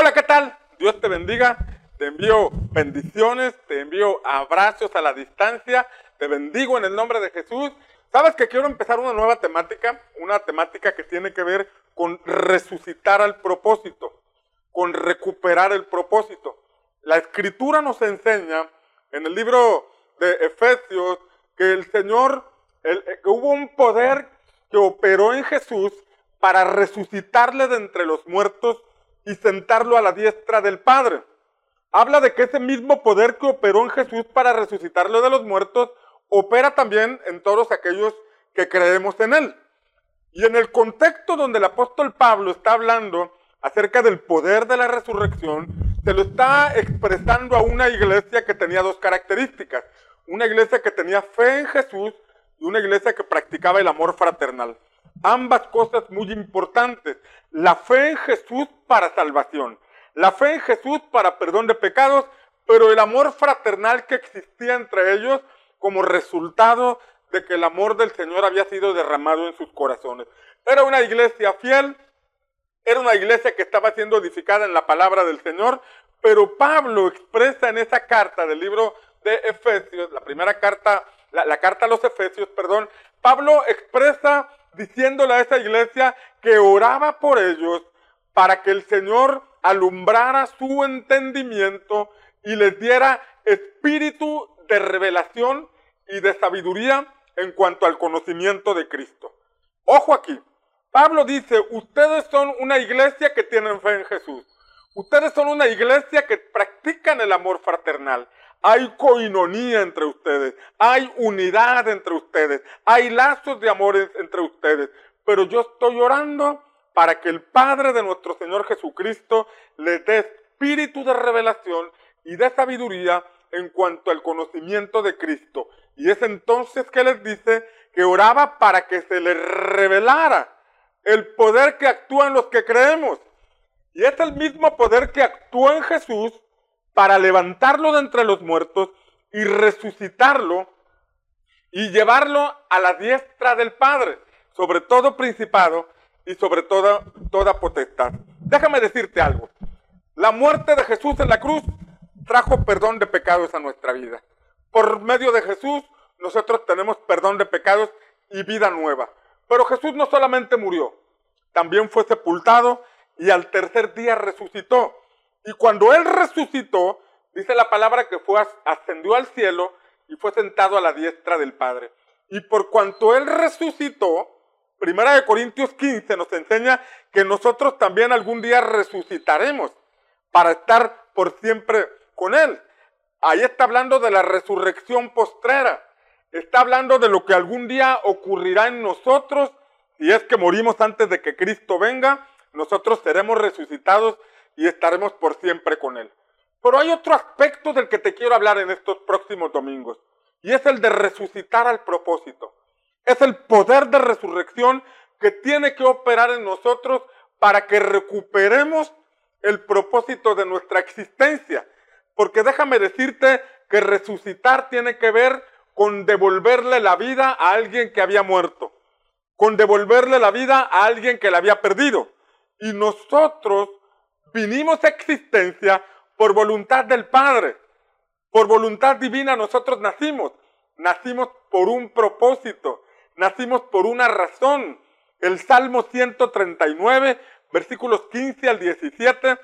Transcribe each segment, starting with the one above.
Hola, ¿qué tal? Dios te bendiga. Te envío bendiciones, te envío abrazos a la distancia. Te bendigo en el nombre de Jesús. Sabes que quiero empezar una nueva temática, una temática que tiene que ver con resucitar al propósito, con recuperar el propósito. La escritura nos enseña en el libro de Efesios que el Señor, que hubo un poder que operó en Jesús para resucitarle de entre los muertos y sentarlo a la diestra del Padre. Habla de que ese mismo poder que operó en Jesús para resucitarlo de los muertos, opera también en todos aquellos que creemos en Él. Y en el contexto donde el apóstol Pablo está hablando acerca del poder de la resurrección, se lo está expresando a una iglesia que tenía dos características. Una iglesia que tenía fe en Jesús y una iglesia que practicaba el amor fraternal. Ambas cosas muy importantes. La fe en Jesús para salvación. La fe en Jesús para perdón de pecados, pero el amor fraternal que existía entre ellos como resultado de que el amor del Señor había sido derramado en sus corazones. Era una iglesia fiel, era una iglesia que estaba siendo edificada en la palabra del Señor, pero Pablo expresa en esa carta del libro de Efesios, la primera carta, la, carta a los Efesios, perdón, Pablo expresa diciéndole a esa iglesia que oraba por ellos para que el Señor alumbrara su entendimiento y les diera espíritu de revelación y de sabiduría en cuanto al conocimiento de Cristo. Ojo aquí, Pablo dice, ustedes son una iglesia que tienen fe en Jesús. Ustedes son una iglesia que practican el amor fraternal. Hay coinonía entre ustedes, hay unidad entre ustedes, hay lazos de amor entre ustedes. Pero yo estoy orando para que el Padre de nuestro Señor Jesucristo les dé espíritu de revelación y de sabiduría en cuanto al conocimiento de Cristo. Y es entonces que les dice que oraba para que se les revelara el poder que actúa en los que creemos. Y es el mismo poder que actúa en Jesús para levantarlo de entre los muertos y resucitarlo y llevarlo a la diestra del Padre, sobre todo principado y sobre toda, toda potestad. Déjame decirte algo. La muerte de Jesús en la cruz trajo perdón de pecados a nuestra vida. Por medio de Jesús nosotros tenemos perdón de pecados y vida nueva. Pero Jesús no solamente murió, también fue sepultado y al tercer día resucitó. Y cuando Él resucitó, dice la palabra que fue, ascendió al cielo y fue sentado a la diestra del Padre. Y por cuanto Él resucitó, Primera de Corintios 15 nos enseña que nosotros también algún día resucitaremos para estar por siempre con Él. Ahí está hablando de la resurrección postrera. Está hablando de lo que algún día ocurrirá en nosotros y es que morimos antes de que Cristo venga. Nosotros seremos resucitados y estaremos por siempre con Él. Pero hay otro aspecto del que te quiero hablar en estos próximos domingos, y es el de resucitar al propósito. Es el poder de resurrección que tiene que operar en nosotros para que recuperemos el propósito de nuestra existencia. Porque déjame decirte que resucitar tiene que ver con devolverle la vida a alguien que había muerto, con devolverle la vida a alguien que la había perdido. Y nosotros vinimos a existencia por voluntad del Padre. Por voluntad divina nosotros nacimos. Nacimos por un propósito. Nacimos por una razón. El Salmo 139, versículos 15 al 17,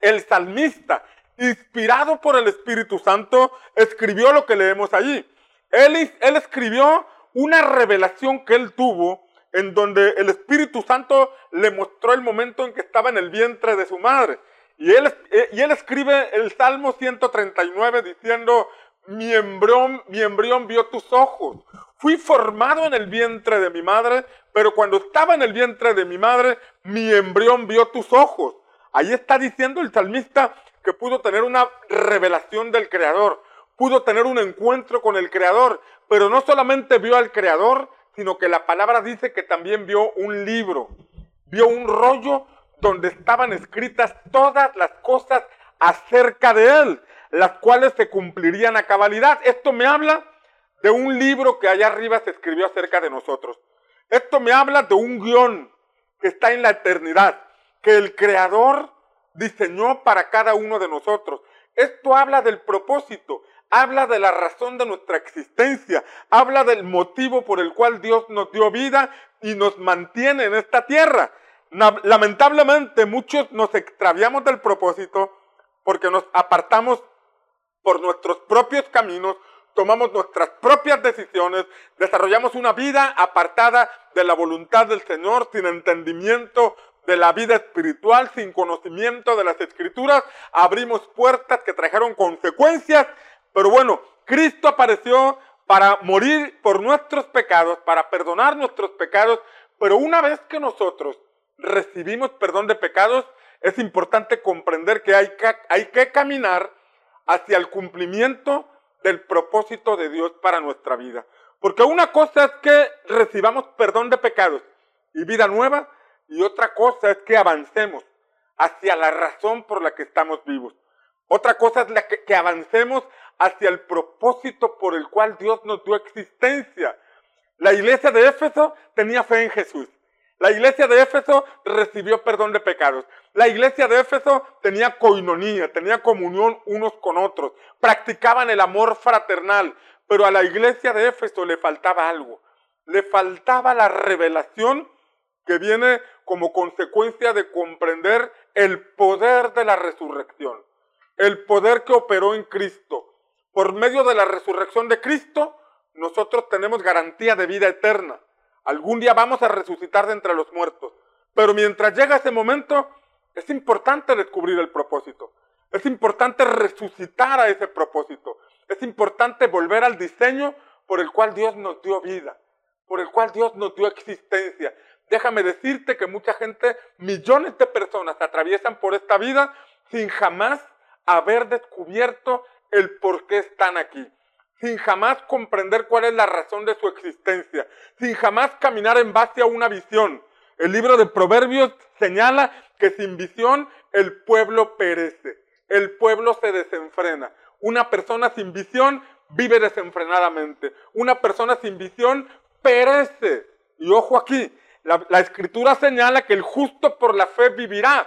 el salmista, inspirado por el Espíritu Santo, escribió lo que leemos allí. Él, él escribió una revelación que él tuvo en donde el Espíritu Santo le mostró el momento en que estaba en el vientre de su madre. Y él, eh, y él escribe el Salmo 139 diciendo, mi embrión, mi embrión vio tus ojos. Fui formado en el vientre de mi madre, pero cuando estaba en el vientre de mi madre, mi embrión vio tus ojos. Ahí está diciendo el salmista que pudo tener una revelación del Creador, pudo tener un encuentro con el Creador, pero no solamente vio al Creador, sino que la palabra dice que también vio un libro, vio un rollo donde estaban escritas todas las cosas acerca de él, las cuales se cumplirían a cabalidad. Esto me habla de un libro que allá arriba se escribió acerca de nosotros. Esto me habla de un guion que está en la eternidad, que el creador diseñó para cada uno de nosotros. Esto habla del propósito, habla de la razón de nuestra existencia, habla del motivo por el cual Dios nos dio vida y nos mantiene en esta tierra. Lamentablemente muchos nos extraviamos del propósito porque nos apartamos por nuestros propios caminos, tomamos nuestras propias decisiones, desarrollamos una vida apartada de la voluntad del Señor, sin entendimiento de la vida espiritual, sin conocimiento de las escrituras, abrimos puertas que trajeron consecuencias, pero bueno, Cristo apareció para morir por nuestros pecados, para perdonar nuestros pecados, pero una vez que nosotros recibimos perdón de pecados, es importante comprender que hay que, caminar hacia el cumplimiento del propósito de Dios para nuestra vida. Porque una cosa es que recibamos perdón de pecados y vida nueva, y otra cosa es que avancemos hacia la razón por la que estamos vivos. Otra cosa es que, que avancemos hacia el propósito por el cual Dios nos dio existencia. La iglesia de Éfeso tenía fe en Jesús. La iglesia de Éfeso recibió perdón de pecados. La iglesia de Éfeso tenía coinonía, tenía comunión unos con otros, practicaban el amor fraternal, pero a la iglesia de Éfeso le faltaba algo. Le faltaba la revelación que viene como consecuencia de comprender el poder de la resurrección, el poder que operó en Cristo. Por medio de la resurrección de Cristo, nosotros tenemos garantía de vida eterna. Algún día vamos a resucitar de entre los muertos. Pero mientras llega ese momento, es importante descubrir el propósito. Es importante resucitar a ese propósito. Es importante volver al diseño por el cual Dios nos dio vida, por el cual Dios nos dio existencia. Déjame decirte que mucha gente, millones de personas atraviesan por esta vida sin jamás haber descubierto el por qué están aquí sin jamás comprender cuál es la razón de su existencia, sin jamás caminar en base a una visión. El libro de Proverbios señala que sin visión el pueblo perece, el pueblo se desenfrena. Una persona sin visión vive desenfrenadamente. Una persona sin visión perece. Y ojo aquí, la, la, escritura señala que el justo por la fe vivirá.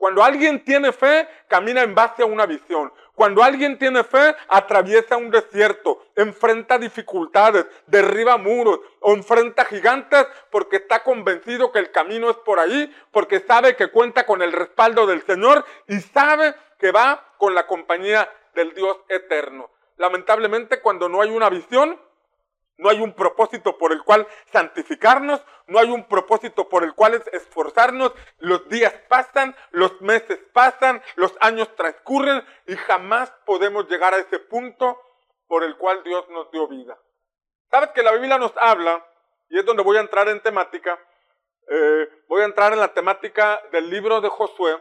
Cuando alguien tiene fe, camina en base a una visión. Cuando alguien tiene fe, atraviesa un desierto, enfrenta dificultades, derriba muros o enfrenta gigantes porque está convencido que el camino es por ahí, porque sabe que cuenta con el respaldo del Señor y sabe que va con la compañía del Dios eterno. Lamentablemente, cuando no hay una visión, no hay un propósito por el cual santificarnos, no hay un propósito por el cual esforzarnos. Los días pasan, los meses pasan, los años transcurren y jamás podemos llegar a ese punto por el cual Dios nos dio vida. Sabes que la Biblia nos habla, y es donde voy a entrar en temática, eh, voy a entrar en la temática del libro de Josué,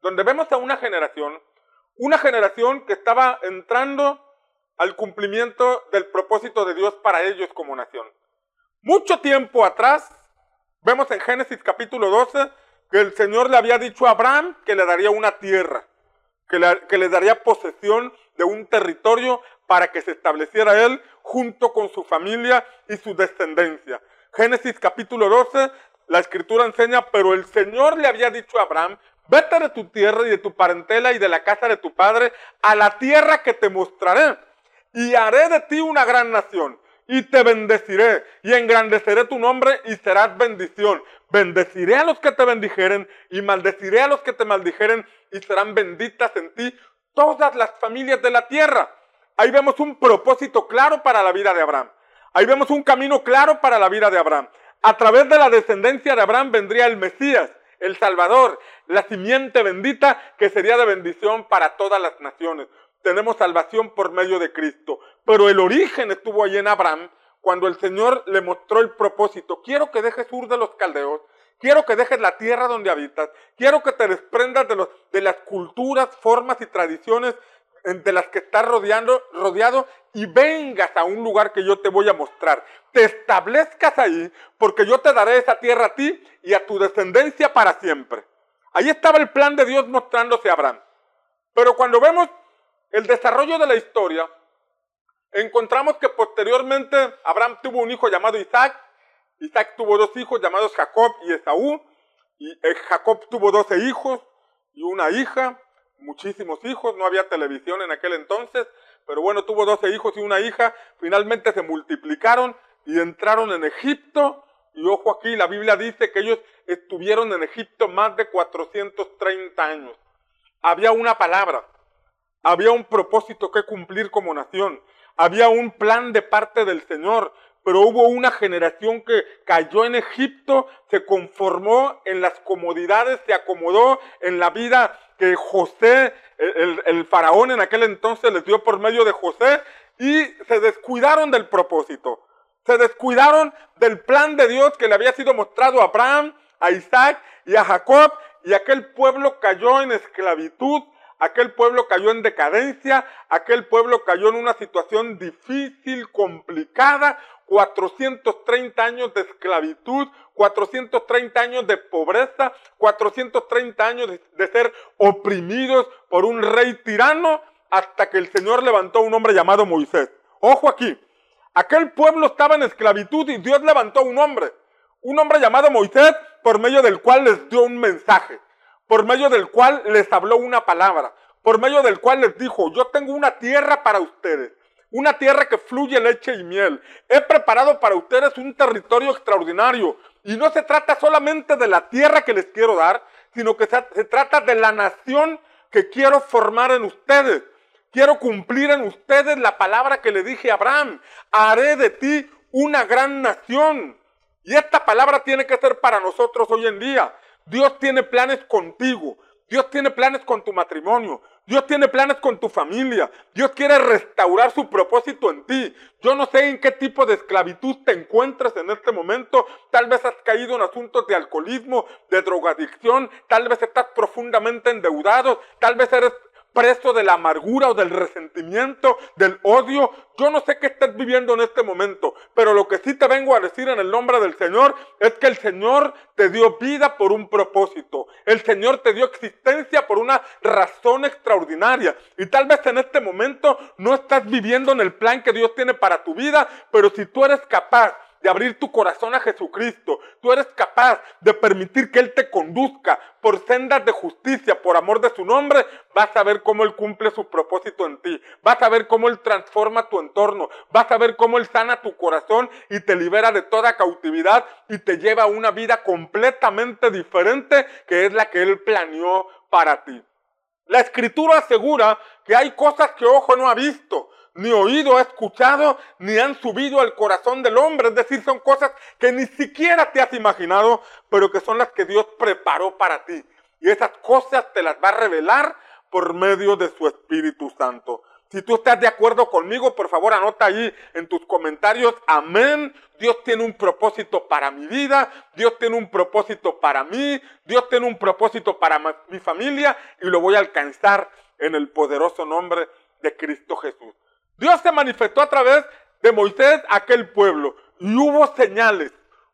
donde vemos a una generación, una generación que estaba entrando al cumplimiento del propósito de Dios para ellos como nación. Mucho tiempo atrás, vemos en Génesis capítulo 12 que el Señor le había dicho a Abraham que le daría una tierra, que le, que le daría posesión de un territorio para que se estableciera él junto con su familia y su descendencia. Génesis capítulo 12, la escritura enseña, pero el Señor le había dicho a Abraham, vete de tu tierra y de tu parentela y de la casa de tu padre a la tierra que te mostraré y haré de ti una gran nación y te bendeciré y engrandeceré tu nombre y serás bendición. Bendeciré a los que te bendijeren y maldeciré a los que te maldijeren y serán benditas en ti todas las familias de la tierra. Ahí vemos un propósito claro para la vida de Abraham. Ahí vemos un camino claro para la vida de Abraham. A través de la descendencia de Abraham vendría el Mesías, el Salvador, la simiente bendita que sería de bendición para todas las naciones tenemos salvación por medio de Cristo. Pero el origen estuvo ahí en Abraham cuando el Señor le mostró el propósito. Quiero que dejes Ur de los caldeos. Quiero que dejes la tierra donde habitas. Quiero que te desprendas de, los, de las culturas, formas y tradiciones de las que estás rodeando, rodeado y vengas a un lugar que yo te voy a mostrar. Te establezcas ahí porque yo te daré esa tierra a ti y a tu descendencia para siempre. Ahí estaba el plan de Dios mostrándose a Abraham. Pero cuando vemos el desarrollo de la historia, encontramos que posteriormente Abraham tuvo un hijo llamado Isaac, Isaac tuvo dos hijos llamados Jacob y Esaú, y eh, Jacob tuvo doce hijos, y una hija, muchísimos hijos, no había televisión en aquel entonces, pero bueno, tuvo 12 hijos y una hija, finalmente se multiplicaron y entraron en Egipto. Y ojo aquí, la Biblia dice que ellos estuvieron en Egipto más de 430 años. Había una palabra, había un propósito que cumplir como nación, había un plan de parte del Señor, pero hubo una generación que cayó en Egipto, se conformó en las comodidades, se acomodó en la vida que José, el, faraón en aquel entonces les dio por medio de José, y se descuidaron del propósito. Se descuidaron del plan de Dios que le había sido mostrado a Abraham, a Isaac y a Jacob, y aquel pueblo cayó en esclavitud, aquel pueblo cayó en decadencia, aquel pueblo cayó en una situación difícil, complicada, 430 años de esclavitud, 430 años de pobreza, 430 años de, ser oprimidos por un rey tirano, hasta que el Señor levantó a un hombre llamado Moisés. Ojo aquí, aquel pueblo estaba en esclavitud y Dios levantó a un hombre, un hombre llamado Moisés, por medio del cual les dio un mensaje, por medio del cual les habló una palabra, por medio del cual les dijo, yo tengo una tierra para ustedes una tierra que fluye leche y miel. He preparado para ustedes un territorio extraordinario. Y no se trata solamente de la tierra que les quiero dar, sino que se, trata de la nación que quiero formar en ustedes. Quiero cumplir en ustedes la palabra que le dije a Abraham. Haré de ti una gran nación. Y esta palabra tiene que ser para nosotros hoy en día. Dios tiene planes contigo. Dios tiene planes con tu matrimonio. Dios tiene planes con tu familia. Dios quiere restaurar su propósito en ti. Yo no sé en qué tipo de esclavitud te encuentras en este momento. Tal vez has caído en asuntos de alcoholismo, de drogadicción. Tal vez estás profundamente endeudado. Tal vez eres preso de la amargura o del resentimiento, del odio. Yo no sé qué estás viviendo en este momento, pero lo que sí te vengo a decir en el nombre del Señor es que el Señor te dio vida por un propósito. El Señor te dio existencia por una razón extraordinaria. Y tal vez en este momento no estás viviendo en el plan que Dios tiene para tu vida, pero si tú eres capaz de abrir tu corazón a Jesucristo, tú eres capaz de permitir que Él te conduzca por sendas de justicia, por amor de su nombre, vas a ver cómo Él cumple su propósito en ti, vas a ver cómo Él transforma tu entorno, vas a ver cómo Él sana tu corazón y te libera de toda cautividad y te lleva a una vida completamente diferente que es la que Él planeó para ti. La escritura asegura que hay cosas que ojo no ha visto, ni oído ha escuchado, ni han subido al corazón del hombre. Es decir, son cosas que ni siquiera te has imaginado, pero que son las que Dios preparó para ti. Y esas cosas te las va a revelar por medio de su Espíritu Santo. Si tú estás de acuerdo conmigo, por favor anota ahí en tus comentarios, amén. Dios tiene un propósito para mi vida, Dios tiene un propósito para mí, Dios tiene un propósito para mi familia y lo voy a alcanzar en el poderoso nombre de Cristo Jesús. Dios se manifestó a través de Moisés aquel pueblo. Y hubo señales,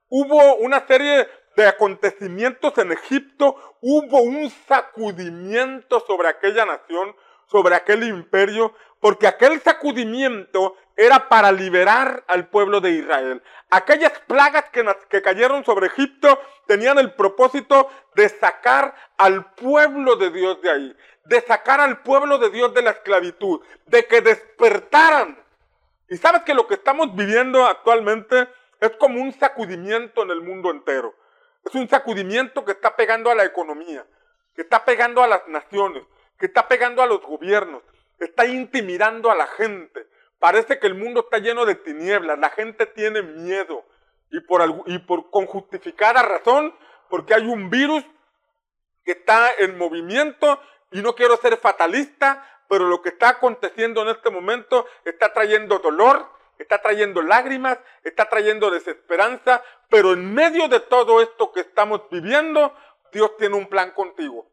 hubo una serie de acontecimientos en Egipto, hubo un sacudimiento sobre aquella nación, sobre aquel imperio, porque aquel sacudimiento era para liberar al pueblo de Israel. Aquellas plagas que, que, cayeron sobre Egipto tenían el propósito de sacar al pueblo de Dios de ahí, de sacar al pueblo de Dios de la esclavitud, de que despertaran. Y sabes que lo que estamos viviendo actualmente es como un sacudimiento en el mundo entero. Es un sacudimiento que está pegando a la economía, que está pegando a las naciones, que está pegando a los gobiernos, está intimidando a la gente. Parece que el mundo está lleno de tinieblas, la gente tiene miedo y por, y por con justificada razón, porque hay un virus que está en movimiento y no quiero ser fatalista, pero lo que está aconteciendo en este momento está trayendo dolor, está trayendo lágrimas, está trayendo desesperanza, pero en medio de todo esto que estamos viviendo, Dios tiene un plan contigo.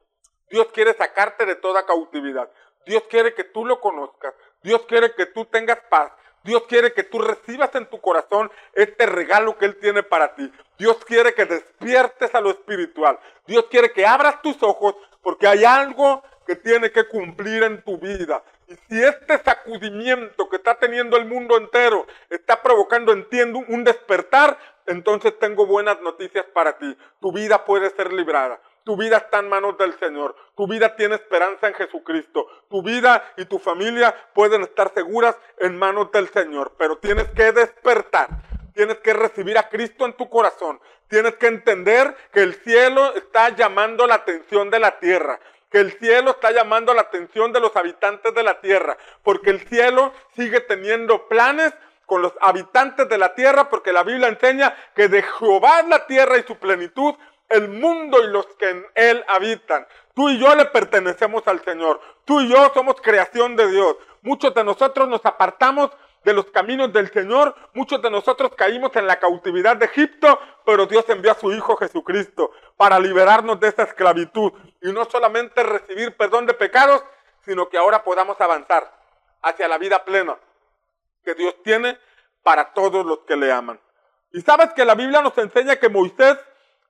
Dios quiere sacarte de toda cautividad. Dios quiere que tú lo conozcas. Dios quiere que tú tengas paz. Dios quiere que tú recibas en tu corazón este regalo que Él tiene para ti. Dios quiere que despiertes a lo espiritual. Dios quiere que abras tus ojos porque hay algo que tiene que cumplir en tu vida. Y si este sacudimiento que está teniendo el mundo entero está provocando en ti un despertar, entonces tengo buenas noticias para ti. Tu vida puede ser librada. Tu vida está en manos del Señor. Tu vida tiene esperanza en Jesucristo. Tu vida y tu familia pueden estar seguras en manos del Señor. Pero tienes que despertar. Tienes que recibir a Cristo en tu corazón. Tienes que entender que el cielo está llamando la atención de la tierra que el cielo está llamando la atención de los habitantes de la tierra, porque el cielo sigue teniendo planes con los habitantes de la tierra, porque la Biblia enseña que de Jehová es la tierra y su plenitud, el mundo y los que en él habitan. Tú y yo le pertenecemos al Señor. Tú y yo somos creación de Dios. Muchos de nosotros nos apartamos de los caminos del Señor. Muchos de nosotros caímos en la cautividad de Egipto, pero Dios envió a su Hijo Jesucristo para liberarnos de esa esclavitud. Y no solamente recibir perdón de pecados, sino que ahora podamos avanzar hacia la vida plena que Dios tiene para todos los que le aman. Y sabes que la Biblia nos enseña que Moisés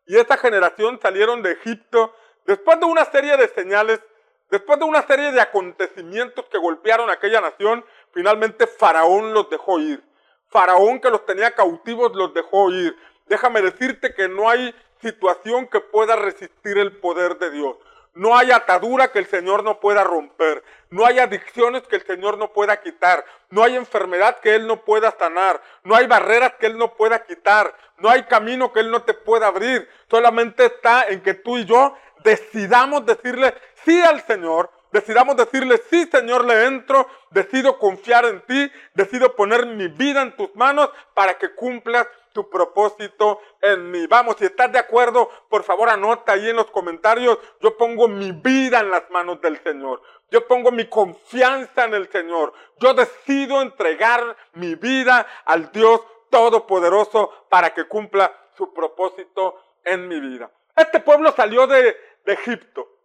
y esta generación salieron de Egipto después de una serie de señales, después de una serie de acontecimientos que golpearon a aquella nación, finalmente Faraón los dejó ir. Faraón que los tenía cautivos los dejó ir. Déjame decirte que no hay situación que pueda resistir el poder de Dios. No hay atadura que el Señor no pueda romper. No hay adicciones que el Señor no pueda quitar. No hay enfermedad que Él no pueda sanar. No hay barreras que Él no pueda quitar. No hay camino que Él no te pueda abrir. Solamente está en que tú y yo decidamos decirle sí al Señor. Decidamos decirle, sí Señor, le entro, decido confiar en ti, decido poner mi vida en tus manos para que cumplas tu propósito en mí. Vamos, si estás de acuerdo, por favor anota ahí en los comentarios. Yo pongo mi vida en las manos del Señor. Yo pongo mi confianza en el Señor. Yo decido entregar mi vida al Dios Todopoderoso para que cumpla su propósito en mi vida. Este pueblo salió de, de Egipto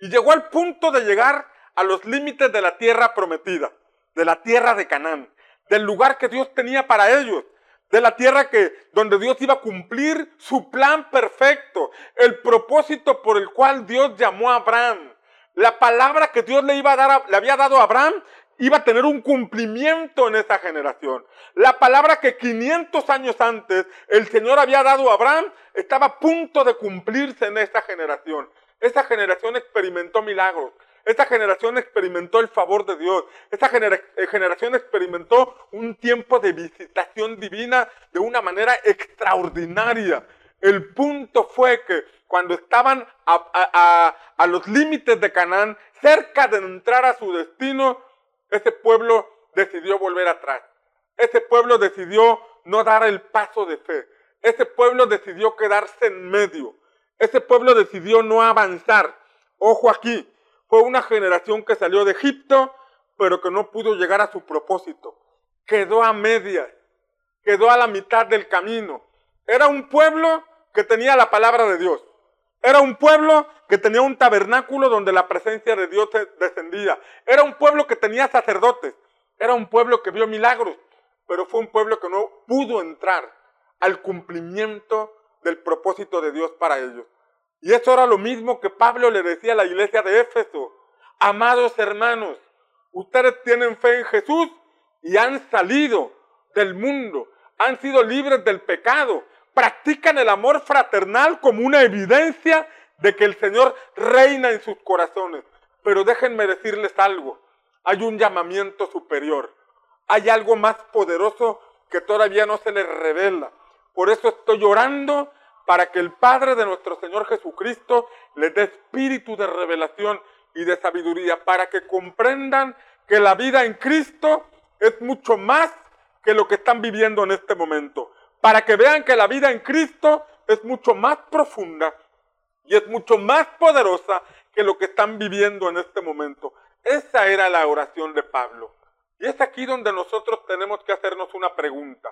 y llegó al punto de llegar a los límites de la tierra prometida, de la tierra de Canaán, del lugar que Dios tenía para ellos de la tierra que donde Dios iba a cumplir su plan perfecto, el propósito por el cual Dios llamó a Abraham. La palabra que Dios le iba a dar le había dado a Abraham iba a tener un cumplimiento en esa generación. La palabra que 500 años antes el Señor había dado a Abraham estaba a punto de cumplirse en esta generación. Esa generación experimentó milagros. Esta generación experimentó el favor de Dios. Esta eh, generación experimentó un tiempo de visitación divina de una manera extraordinaria. El punto fue que cuando estaban a, a los límites de Canaán, cerca de entrar a su destino, ese pueblo decidió volver atrás. Ese pueblo decidió no dar el paso de fe. Ese pueblo decidió quedarse en medio. Ese pueblo decidió no avanzar. Ojo aquí, fue una generación que salió de Egipto, pero que no pudo llegar a su propósito. Quedó a medias, quedó a la mitad del camino. Era un pueblo que tenía la palabra de Dios. Era un pueblo que tenía un tabernáculo donde la presencia de Dios descendía. Era un pueblo que tenía sacerdotes. Era un pueblo que vio milagros. Pero fue un pueblo que no pudo entrar al cumplimiento del propósito de Dios para ellos. Y eso era lo mismo que Pablo le decía a la iglesia de Éfeso. Amados hermanos, ustedes tienen fe en Jesús y han salido del mundo, han sido libres del pecado, practican el amor fraternal como una evidencia de que el Señor reina en sus corazones. Pero déjenme decirles algo, hay un llamamiento superior, hay algo más poderoso que todavía no se les revela. Por eso estoy llorando para que el Padre de nuestro Señor Jesucristo les dé espíritu de revelación y de sabiduría, para que comprendan que la vida en Cristo es mucho más que lo que están viviendo en este momento, para que vean que la vida en Cristo es mucho más profunda y es mucho más poderosa que lo que están viviendo en este momento. Esa era la oración de Pablo. Y es aquí donde nosotros tenemos que hacernos una pregunta.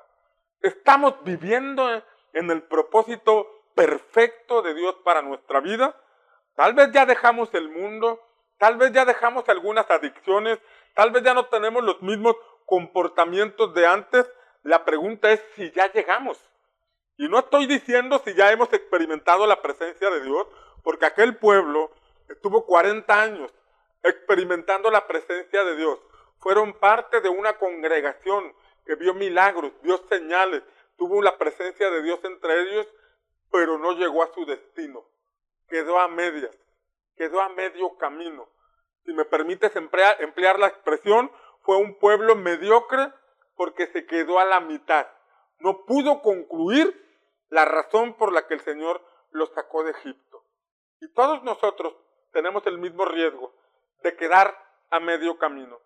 ¿Estamos viviendo en el propósito perfecto de Dios para nuestra vida, tal vez ya dejamos el mundo, tal vez ya dejamos algunas adicciones, tal vez ya no tenemos los mismos comportamientos de antes. La pregunta es si ya llegamos. Y no estoy diciendo si ya hemos experimentado la presencia de Dios, porque aquel pueblo estuvo 40 años experimentando la presencia de Dios. Fueron parte de una congregación que vio milagros, vio señales, tuvo la presencia de Dios entre ellos, pero no llegó a su destino. quedó a medias, quedó a medio camino. Si me permites emplear, emplear la expresión, fue un pueblo mediocre porque se quedó a la mitad. No pudo concluir la razón por la que el Señor los sacó de Egipto. Y todos nosotros tenemos el mismo riesgo de quedar a medio camino.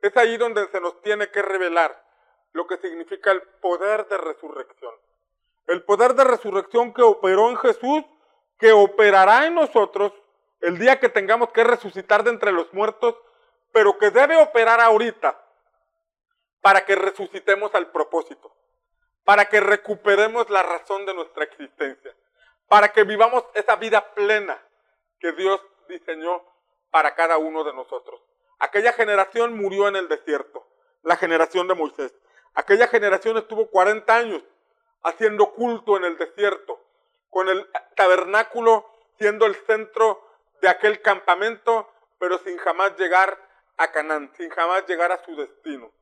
Es ahí donde se nos tiene que revelar lo que significa el poder de resurrección. El poder de resurrección que operó en Jesús, que operará en nosotros el día que tengamos que resucitar de entre los muertos, pero que debe operar ahorita para que resucitemos al propósito, para que recuperemos la razón de nuestra existencia, para que vivamos esa vida plena que Dios diseñó para cada uno de nosotros. Aquella generación murió en el desierto, la generación de Moisés. Aquella generación estuvo 40 años haciendo culto en el desierto, con el tabernáculo siendo el centro de aquel campamento, pero sin jamás llegar a Canaán, sin jamás llegar a su destino.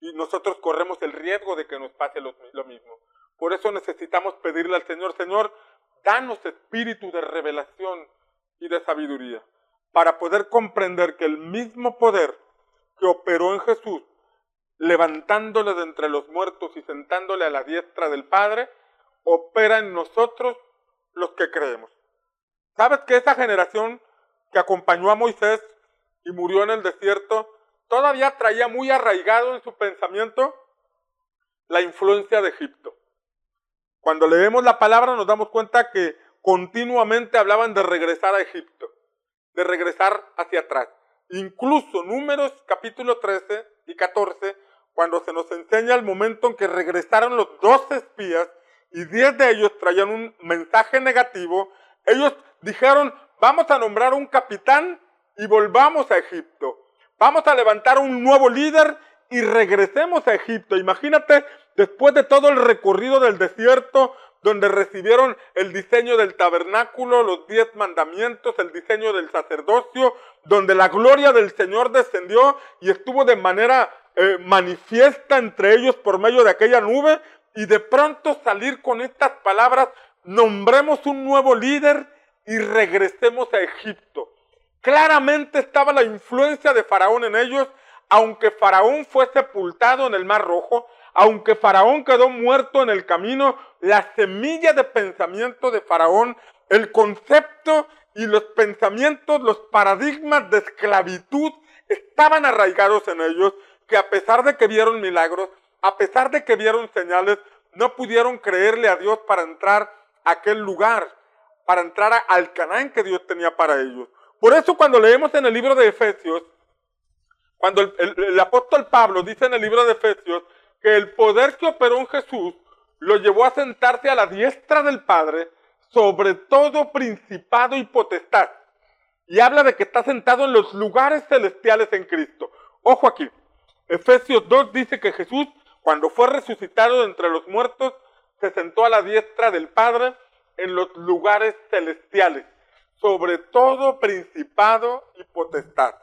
Y nosotros corremos el riesgo de que nos pase lo, lo mismo. Por eso necesitamos pedirle al Señor, Señor, danos espíritu de revelación y de sabiduría, para poder comprender que el mismo poder que operó en Jesús levantándole de entre los muertos y sentándole a la diestra del Padre, opera en nosotros los que creemos. ¿Sabes que esa generación que acompañó a Moisés y murió en el desierto, todavía traía muy arraigado en su pensamiento la influencia de Egipto? Cuando leemos la palabra nos damos cuenta que continuamente hablaban de regresar a Egipto, de regresar hacia atrás. Incluso números capítulo 13 y 14 cuando se nos enseña el momento en que regresaron los dos espías y diez de ellos traían un mensaje negativo, ellos dijeron, vamos a nombrar un capitán y volvamos a Egipto. Vamos a levantar un nuevo líder y regresemos a Egipto. Imagínate, después de todo el recorrido del desierto, donde recibieron el diseño del tabernáculo, los diez mandamientos, el diseño del sacerdocio, donde la gloria del Señor descendió y estuvo de manera eh, manifiesta entre ellos por medio de aquella nube y de pronto salir con estas palabras, nombremos un nuevo líder y regresemos a Egipto. Claramente estaba la influencia de Faraón en ellos, aunque Faraón fue sepultado en el Mar Rojo, aunque Faraón quedó muerto en el camino, la semilla de pensamiento de Faraón, el concepto y los pensamientos, los paradigmas de esclavitud estaban arraigados en ellos que a pesar de que vieron milagros, a pesar de que vieron señales, no pudieron creerle a Dios para entrar a aquel lugar, para entrar al Canaán que Dios tenía para ellos. Por eso cuando leemos en el libro de Efesios, cuando el, el apóstol Pablo dice en el libro de Efesios que el poder que operó en Jesús lo llevó a sentarse a la diestra del Padre sobre todo principado y potestad. Y habla de que está sentado en los lugares celestiales en Cristo. Ojo aquí, Efesios 2 dice que Jesús, cuando fue resucitado de entre los muertos, se sentó a la diestra del Padre en los lugares celestiales, sobre todo principado y potestad.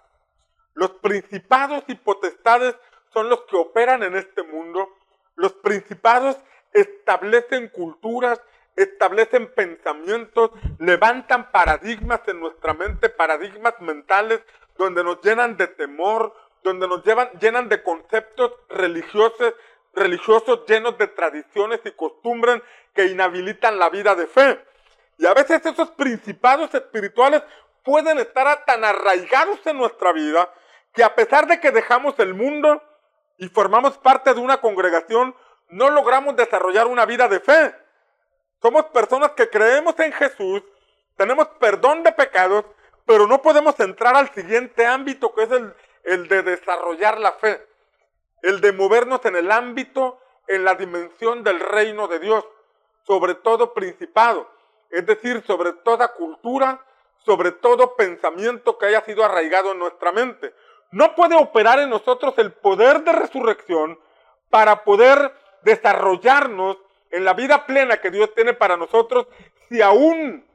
Los principados y potestades son los que operan en este mundo. Los principados establecen culturas, establecen pensamientos, levantan paradigmas en nuestra mente, paradigmas mentales, donde nos llenan de temor, donde nos llevan, llenan de conceptos religiosos, religiosos llenos de tradiciones y costumbres que inhabilitan la vida de fe. Y a veces esos principados espirituales pueden estar tan arraigados en nuestra vida que a pesar de que dejamos el mundo y formamos parte de una congregación, no logramos desarrollar una vida de fe. Somos personas que creemos en Jesús, tenemos perdón de pecados, pero no podemos entrar al siguiente ámbito que es el, de desarrollar la fe, el de movernos en el ámbito, en la dimensión del reino de Dios, sobre todo principado, es decir, sobre toda cultura, sobre todo pensamiento que haya sido arraigado en nuestra mente. No puede operar en nosotros el poder de resurrección para poder desarrollarnos en la vida plena que Dios tiene para nosotros si aún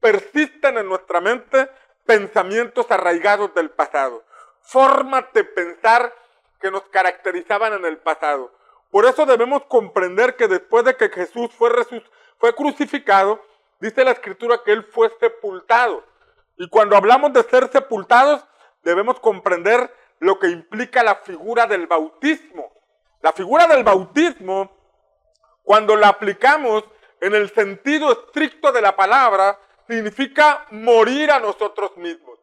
persisten en nuestra mente pensamientos arraigados del pasado formas de pensar que nos caracterizaban en el pasado. Por eso debemos comprender que después de que Jesús fue, fue crucificado, dice la escritura que Él fue sepultado. Y cuando hablamos de ser sepultados, debemos comprender lo que implica la figura del bautismo. La figura del bautismo, cuando la aplicamos en el sentido estricto de la palabra, significa morir a nosotros mismos.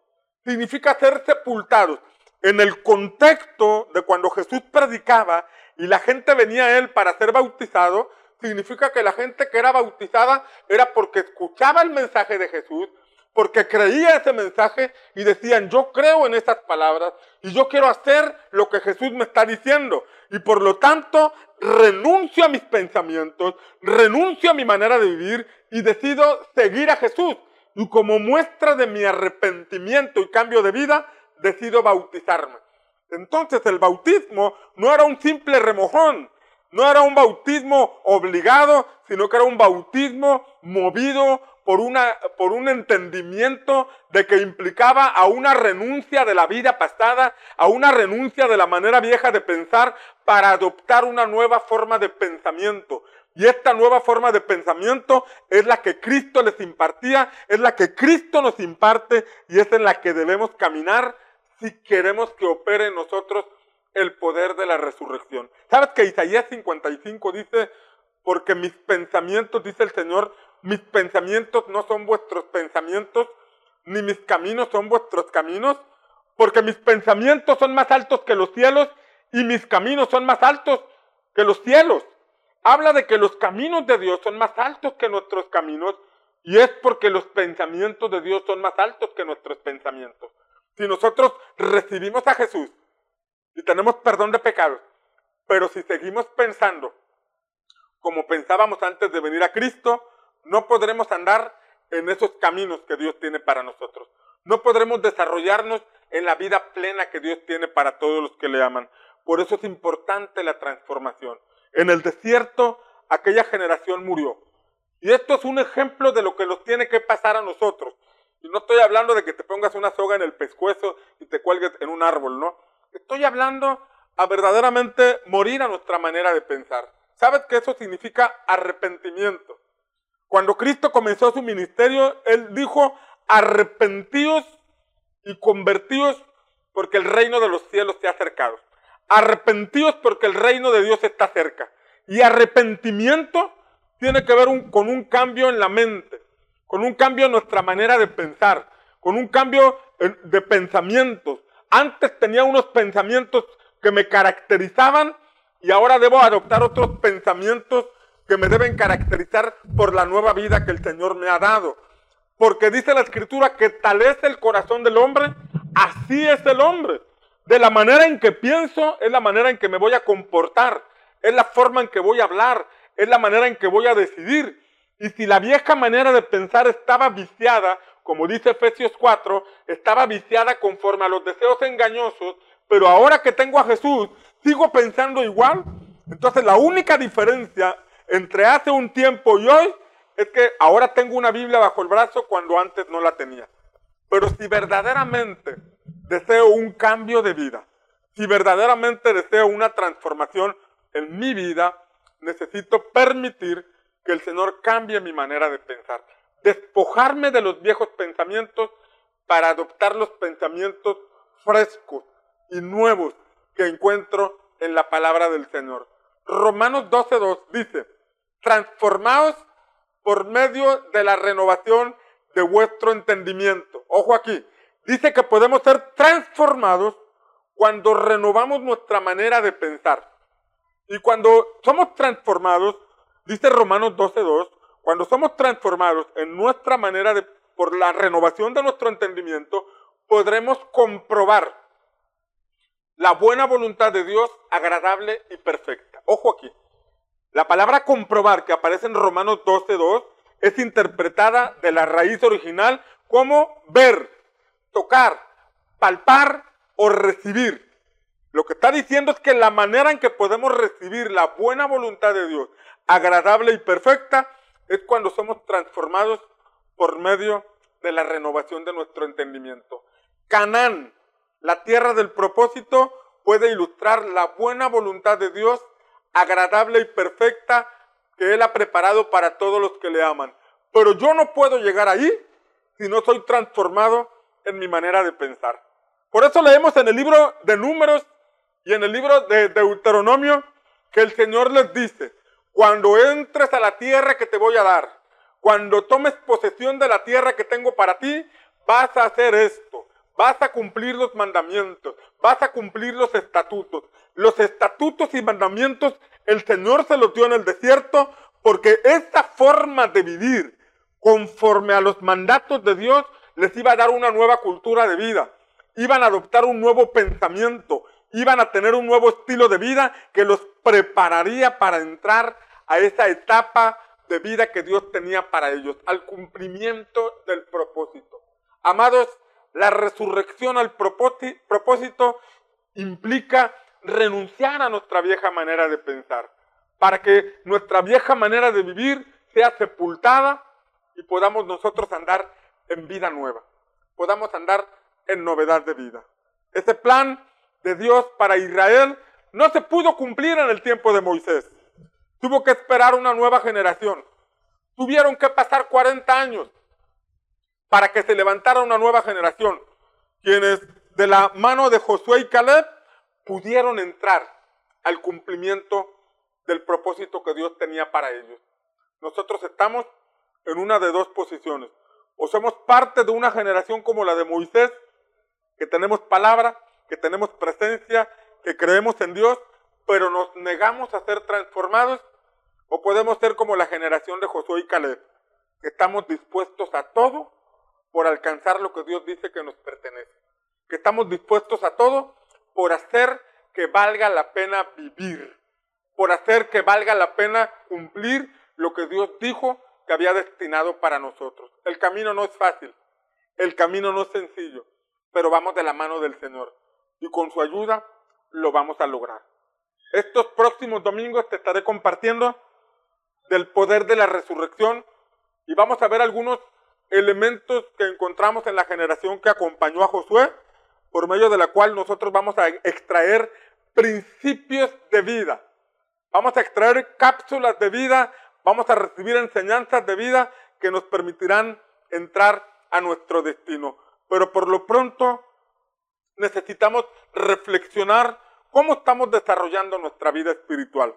Significa ser sepultados. En el contexto de cuando Jesús predicaba y la gente venía a él para ser bautizado, significa que la gente que era bautizada era porque escuchaba el mensaje de Jesús, porque creía ese mensaje y decían, yo creo en esas palabras y yo quiero hacer lo que Jesús me está diciendo. Y por lo tanto, renuncio a mis pensamientos, renuncio a mi manera de vivir y decido seguir a Jesús. Y como muestra de mi arrepentimiento y cambio de vida, decido bautizarme. Entonces el bautismo no era un simple remojón, no era un bautismo obligado, sino que era un bautismo movido por, una, por un entendimiento de que implicaba a una renuncia de la vida pasada, a una renuncia de la manera vieja de pensar para adoptar una nueva forma de pensamiento. Y esta nueva forma de pensamiento es la que Cristo les impartía, es la que Cristo nos imparte y es en la que debemos caminar si queremos que opere en nosotros el poder de la resurrección. ¿Sabes que Isaías 55 dice, porque mis pensamientos, dice el Señor, mis pensamientos no son vuestros pensamientos, ni mis caminos son vuestros caminos, porque mis pensamientos son más altos que los cielos y mis caminos son más altos que los cielos. Habla de que los caminos de Dios son más altos que nuestros caminos y es porque los pensamientos de Dios son más altos que nuestros pensamientos. Si nosotros recibimos a Jesús y tenemos perdón de pecados, pero si seguimos pensando como pensábamos antes de venir a Cristo, no podremos andar en esos caminos que Dios tiene para nosotros. No podremos desarrollarnos en la vida plena que Dios tiene para todos los que le aman. Por eso es importante la transformación. En el desierto, aquella generación murió. Y esto es un ejemplo de lo que nos tiene que pasar a nosotros. Y no estoy hablando de que te pongas una soga en el pescuezo y te cuelgues en un árbol, ¿no? Estoy hablando a verdaderamente morir a nuestra manera de pensar. ¿Sabes que eso significa arrepentimiento? Cuando Cristo comenzó su ministerio, Él dijo, arrepentíos y convertíos porque el reino de los cielos se ha acercado. Arrepentíos porque el reino de Dios está cerca. Y arrepentimiento tiene que ver con un cambio en la mente, con un cambio en nuestra manera de pensar, con un cambio de pensamientos. Antes tenía unos pensamientos que me caracterizaban y ahora debo adoptar otros pensamientos que me deben caracterizar por la nueva vida que el Señor me ha dado. Porque dice la escritura que tal es el corazón del hombre, así es el hombre. De la manera en que pienso es la manera en que me voy a comportar, es la forma en que voy a hablar, es la manera en que voy a decidir. Y si la vieja manera de pensar estaba viciada, como dice Efesios 4, estaba viciada conforme a los deseos engañosos, pero ahora que tengo a Jesús, sigo pensando igual. Entonces la única diferencia entre hace un tiempo y hoy es que ahora tengo una Biblia bajo el brazo cuando antes no la tenía. Pero si verdaderamente deseo un cambio de vida, si verdaderamente deseo una transformación en mi vida, necesito permitir que el Señor cambie mi manera de pensar. Despojarme de los viejos pensamientos para adoptar los pensamientos frescos y nuevos que encuentro en la palabra del Señor. Romanos 12.2 dice, transformados por medio de la renovación de vuestro entendimiento. Ojo aquí, dice que podemos ser transformados cuando renovamos nuestra manera de pensar. Y cuando somos transformados, dice Romanos 12.2, cuando somos transformados en nuestra manera de, por la renovación de nuestro entendimiento, podremos comprobar la buena voluntad de Dios agradable y perfecta. Ojo aquí. La palabra comprobar que aparece en Romanos 12.2 es interpretada de la raíz original como ver, tocar, palpar o recibir. Lo que está diciendo es que la manera en que podemos recibir la buena voluntad de Dios, agradable y perfecta, es cuando somos transformados por medio de la renovación de nuestro entendimiento. Canaán la tierra del propósito puede ilustrar la buena voluntad de Dios, agradable y perfecta, que Él ha preparado para todos los que le aman. Pero yo no puedo llegar ahí si no soy transformado en mi manera de pensar. Por eso leemos en el libro de Números y en el libro de Deuteronomio que el Señor les dice, cuando entres a la tierra que te voy a dar, cuando tomes posesión de la tierra que tengo para ti, vas a hacer esto, vas a cumplir los mandamientos, vas a cumplir los estatutos. Los estatutos y mandamientos el Señor se los dio en el desierto porque esta forma de vivir conforme a los mandatos de Dios les iba a dar una nueva cultura de vida. Iban a adoptar un nuevo pensamiento, iban a tener un nuevo estilo de vida que los prepararía para entrar a esa etapa de vida que Dios tenía para ellos, al cumplimiento del propósito. Amados, la resurrección al propósito implica renunciar a nuestra vieja manera de pensar, para que nuestra vieja manera de vivir sea sepultada y podamos nosotros andar en vida nueva, podamos andar en novedad de vida. Ese plan de Dios para Israel no se pudo cumplir en el tiempo de Moisés. Tuvo que esperar una nueva generación. Tuvieron que pasar 40 años para que se levantara una nueva generación, quienes de la mano de Josué y Caleb pudieron entrar al cumplimiento del propósito que Dios tenía para ellos. Nosotros estamos en una de dos posiciones. O somos parte de una generación como la de Moisés, que tenemos palabra, que tenemos presencia, que creemos en Dios, pero nos negamos a ser transformados, o podemos ser como la generación de Josué y Caleb, que estamos dispuestos a todo por alcanzar lo que Dios dice que nos pertenece, que estamos dispuestos a todo por hacer que valga la pena vivir, por hacer que valga la pena cumplir lo que Dios dijo que había destinado para nosotros. El camino no es fácil, el camino no es sencillo, pero vamos de la mano del Señor y con su ayuda lo vamos a lograr. Estos próximos domingos te estaré compartiendo del poder de la resurrección y vamos a ver algunos elementos que encontramos en la generación que acompañó a Josué por medio de la cual nosotros vamos a extraer principios de vida. Vamos a extraer cápsulas de vida, vamos a recibir enseñanzas de vida que nos permitirán entrar a nuestro destino. Pero por lo pronto necesitamos reflexionar cómo estamos desarrollando nuestra vida espiritual.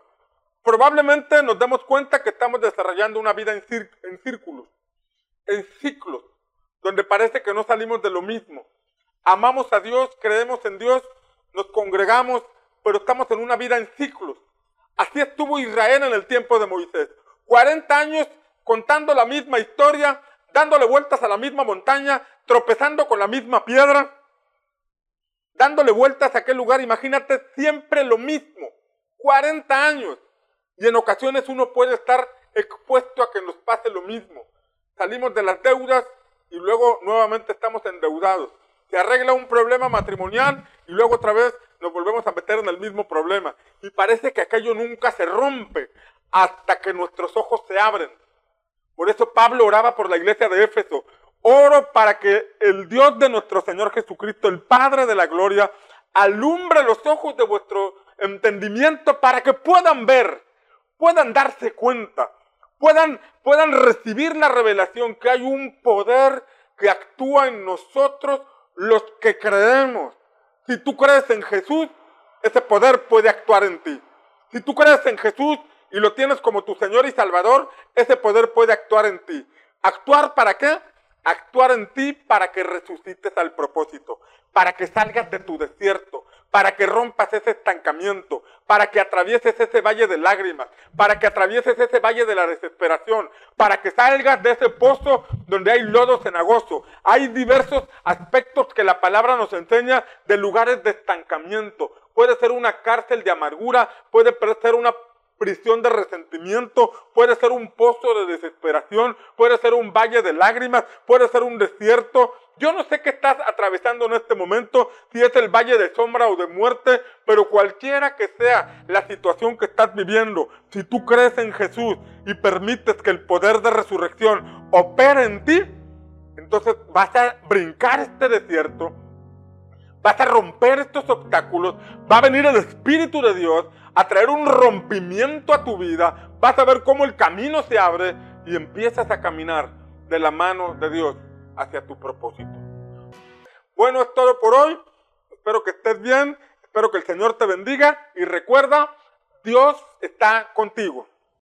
Probablemente nos demos cuenta que estamos desarrollando una vida en, círculos, en ciclos, donde parece que no salimos de lo mismo amamos a Dios, creemos en Dios, nos congregamos, pero estamos en una vida en ciclos. Así estuvo Israel en el tiempo de Moisés. 40 años contando la misma historia, dándole vueltas a la misma montaña, tropezando con la misma piedra, dándole vueltas a aquel lugar. Imagínate siempre lo mismo. 40 años. Y en ocasiones uno puede estar expuesto a que nos pase lo mismo. Salimos de las deudas y luego nuevamente estamos endeudados se arregla un problema matrimonial y luego otra vez nos volvemos a meter en el mismo problema. Y parece que aquello nunca se rompe hasta que nuestros ojos se abren. Por eso Pablo oraba por la iglesia de Éfeso. Oro para que el Dios de nuestro Señor Jesucristo, el Padre de la Gloria, alumbre los ojos de vuestro entendimiento para que puedan ver, puedan darse cuenta, puedan, puedan recibir la revelación que hay un poder que actúa en nosotros los que creemos. Si tú crees en Jesús, ese poder puede actuar en ti. Si tú crees en Jesús y lo tienes como tu Señor y Salvador, ese poder puede actuar en ti. ¿Actuar para qué? Actuar en ti para que resucites al propósito, para que salgas de tu desierto, para que rompas ese estancamiento, para que atravieses ese valle de lágrimas, para que atravieses ese valle de la desesperación, para que salgas de ese pozo donde hay lodo cenagoso. Hay diversos aspectos que la palabra nos enseña de lugares de estancamiento. Puede ser una cárcel de amargura, puede ser una prisión de resentimiento, puede ser un pozo de desesperación, puede ser un valle de lágrimas, puede ser un desierto. Yo no sé qué estás atravesando en este momento, si es el valle de sombra o de muerte, pero cualquiera que sea la situación que estás viviendo, si tú crees en Jesús y permites que el poder de resurrección opere en ti, entonces vas a brincar este desierto, vas a romper estos obstáculos, va a venir el Espíritu de Dios a traer un rompimiento a tu vida, vas a ver cómo el camino se abre y empiezas a caminar de la mano de Dios hacia tu propósito. Bueno, es todo por hoy. Espero que estés bien. Espero que el Señor te bendiga. Y recuerda, Dios está contigo.